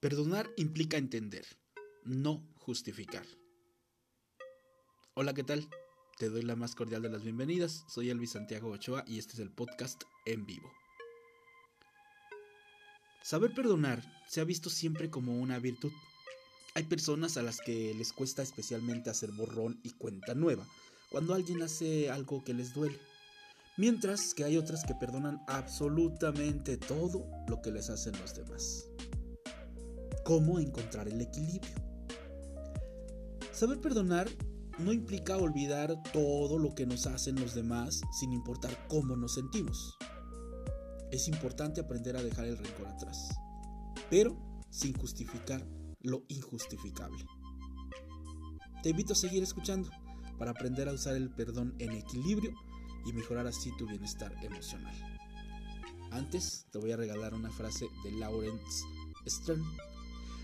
Perdonar implica entender, no justificar. Hola, ¿qué tal? Te doy la más cordial de las bienvenidas. Soy Elvis Santiago Ochoa y este es el podcast en vivo. Saber perdonar se ha visto siempre como una virtud. Hay personas a las que les cuesta especialmente hacer borrón y cuenta nueva cuando alguien hace algo que les duele. Mientras que hay otras que perdonan absolutamente todo lo que les hacen los demás cómo encontrar el equilibrio. Saber perdonar no implica olvidar todo lo que nos hacen los demás sin importar cómo nos sentimos. Es importante aprender a dejar el rencor atrás, pero sin justificar lo injustificable. Te invito a seguir escuchando para aprender a usar el perdón en equilibrio y mejorar así tu bienestar emocional. Antes te voy a regalar una frase de Lawrence Stern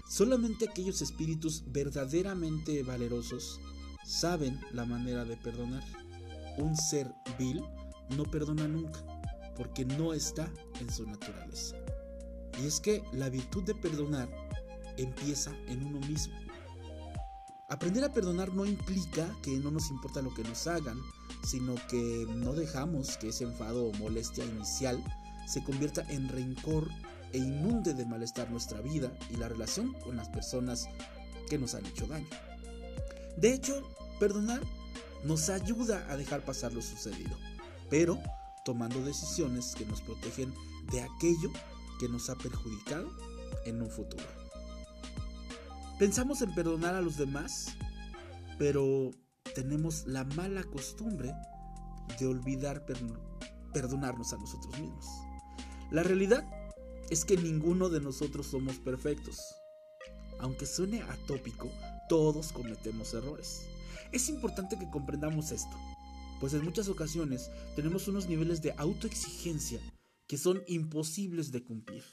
Solamente aquellos espíritus verdaderamente valerosos saben la manera de perdonar. Un ser vil no perdona nunca, porque no está en su naturaleza. Y es que la virtud de perdonar empieza en uno mismo. Aprender a perdonar no implica que no nos importa lo que nos hagan, sino que no dejamos que ese enfado o molestia inicial se convierta en rencor e inunde de malestar nuestra vida y la relación con las personas que nos han hecho daño. De hecho, perdonar nos ayuda a dejar pasar lo sucedido, pero tomando decisiones que nos protegen de aquello que nos ha perjudicado en un futuro. Pensamos en perdonar a los demás, pero tenemos la mala costumbre de olvidar perdonarnos a nosotros mismos. La realidad es que ninguno de nosotros somos perfectos. Aunque suene atópico, todos cometemos errores. Es importante que comprendamos esto, pues en muchas ocasiones tenemos unos niveles de autoexigencia que son imposibles de cumplir,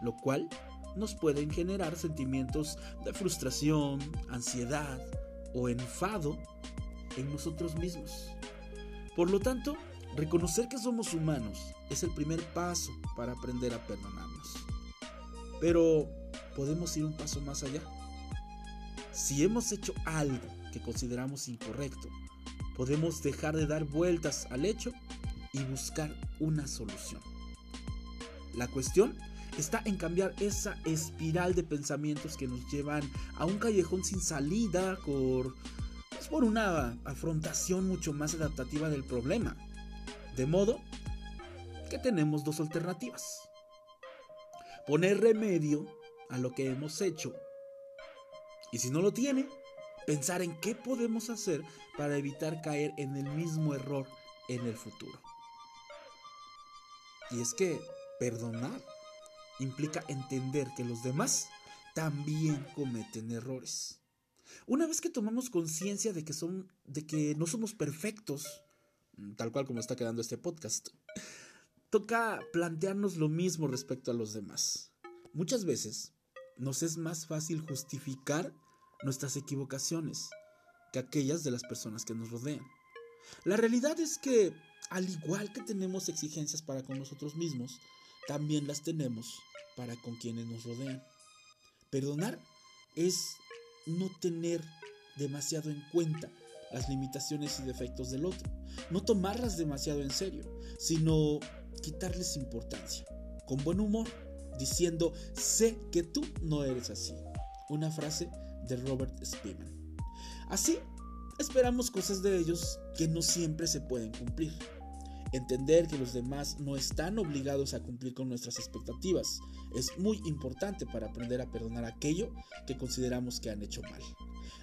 lo cual nos pueden generar sentimientos de frustración, ansiedad o enfado en nosotros mismos. Por lo tanto, reconocer que somos humanos es el primer paso para aprender a perdonarnos. Pero podemos ir un paso más allá. Si hemos hecho algo que consideramos incorrecto, podemos dejar de dar vueltas al hecho y buscar una solución. La cuestión está en cambiar esa espiral de pensamientos que nos llevan a un callejón sin salida por, pues, por una afrontación mucho más adaptativa del problema. De modo que tenemos dos alternativas. Poner remedio a lo que hemos hecho. Y si no lo tiene, pensar en qué podemos hacer para evitar caer en el mismo error en el futuro. Y es que perdonar implica entender que los demás también cometen errores. Una vez que tomamos conciencia de que de que no somos perfectos, tal cual como está quedando este podcast, toca plantearnos lo mismo respecto a los demás. Muchas veces nos es más fácil justificar nuestras equivocaciones que aquellas de las personas que nos rodean. La realidad es que, al igual que tenemos exigencias para con nosotros mismos, también las tenemos para con quienes nos rodean. Perdonar es no tener demasiado en cuenta las limitaciones y defectos del otro, no tomarlas demasiado en serio, sino quitarles importancia, con buen humor, diciendo, sé que tú no eres así. Una frase de Robert Spielman. Así, esperamos cosas de ellos que no siempre se pueden cumplir. Entender que los demás no están obligados a cumplir con nuestras expectativas es muy importante para aprender a perdonar aquello que consideramos que han hecho mal.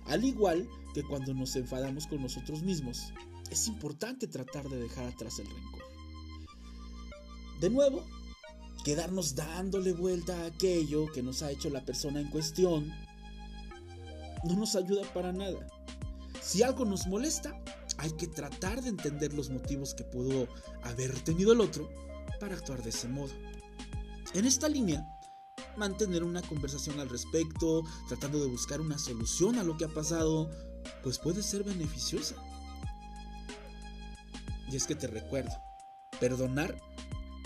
Al igual que cuando nos enfadamos con nosotros mismos, es importante tratar de dejar atrás el rencor. De nuevo, quedarnos dándole vuelta a aquello que nos ha hecho la persona en cuestión no nos ayuda para nada. Si algo nos molesta, hay que tratar de entender los motivos que pudo haber tenido el otro para actuar de ese modo. En esta línea, mantener una conversación al respecto, tratando de buscar una solución a lo que ha pasado, pues puede ser beneficiosa. Y es que te recuerdo, perdonar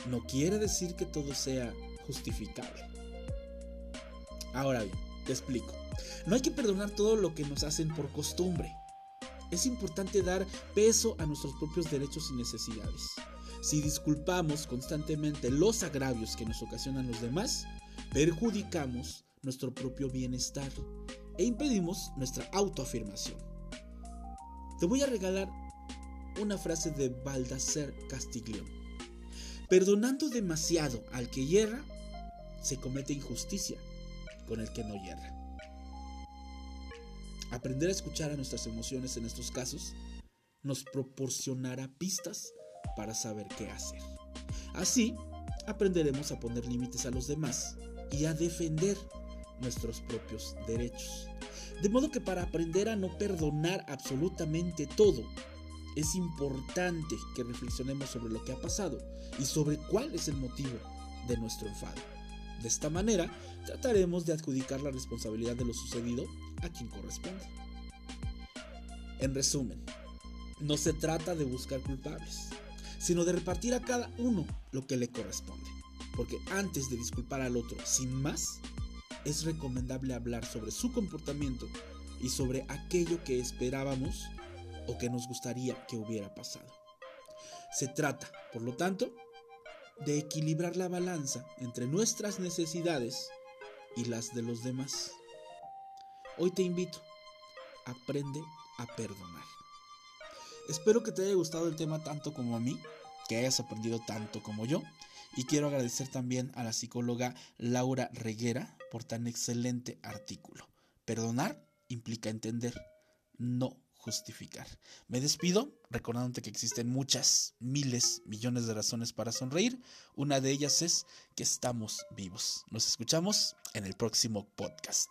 no quiere decir que todo sea justificable. Ahora bien, te explico. No hay que perdonar todo lo que nos hacen por costumbre. Es importante dar peso a nuestros propios derechos y necesidades. Si disculpamos constantemente los agravios que nos ocasionan los demás, perjudicamos nuestro propio bienestar e impedimos nuestra autoafirmación. Te voy a regalar una frase de Baldassar Castiglione. Perdonando demasiado al que hierra, se comete injusticia con el que no hierra. Aprender a escuchar a nuestras emociones en estos casos nos proporcionará pistas para saber qué hacer. Así, aprenderemos a poner límites a los demás y a defender nuestros propios derechos. De modo que para aprender a no perdonar absolutamente todo, es importante que reflexionemos sobre lo que ha pasado y sobre cuál es el motivo de nuestro enfado. De esta manera, trataremos de adjudicar la responsabilidad de lo sucedido a quien corresponde. En resumen, no se trata de buscar culpables, sino de repartir a cada uno lo que le corresponde. Porque antes de disculpar al otro sin más, es recomendable hablar sobre su comportamiento y sobre aquello que esperábamos o que nos gustaría que hubiera pasado. Se trata, por lo tanto, de equilibrar la balanza entre nuestras necesidades y las de los demás. Hoy te invito, aprende a perdonar. Espero que te haya gustado el tema tanto como a mí, que hayas aprendido tanto como yo. Y quiero agradecer también a la psicóloga Laura Reguera por tan excelente artículo. Perdonar implica entender, no justificar. Me despido recordándote que existen muchas, miles, millones de razones para sonreír. Una de ellas es que estamos vivos. Nos escuchamos en el próximo podcast.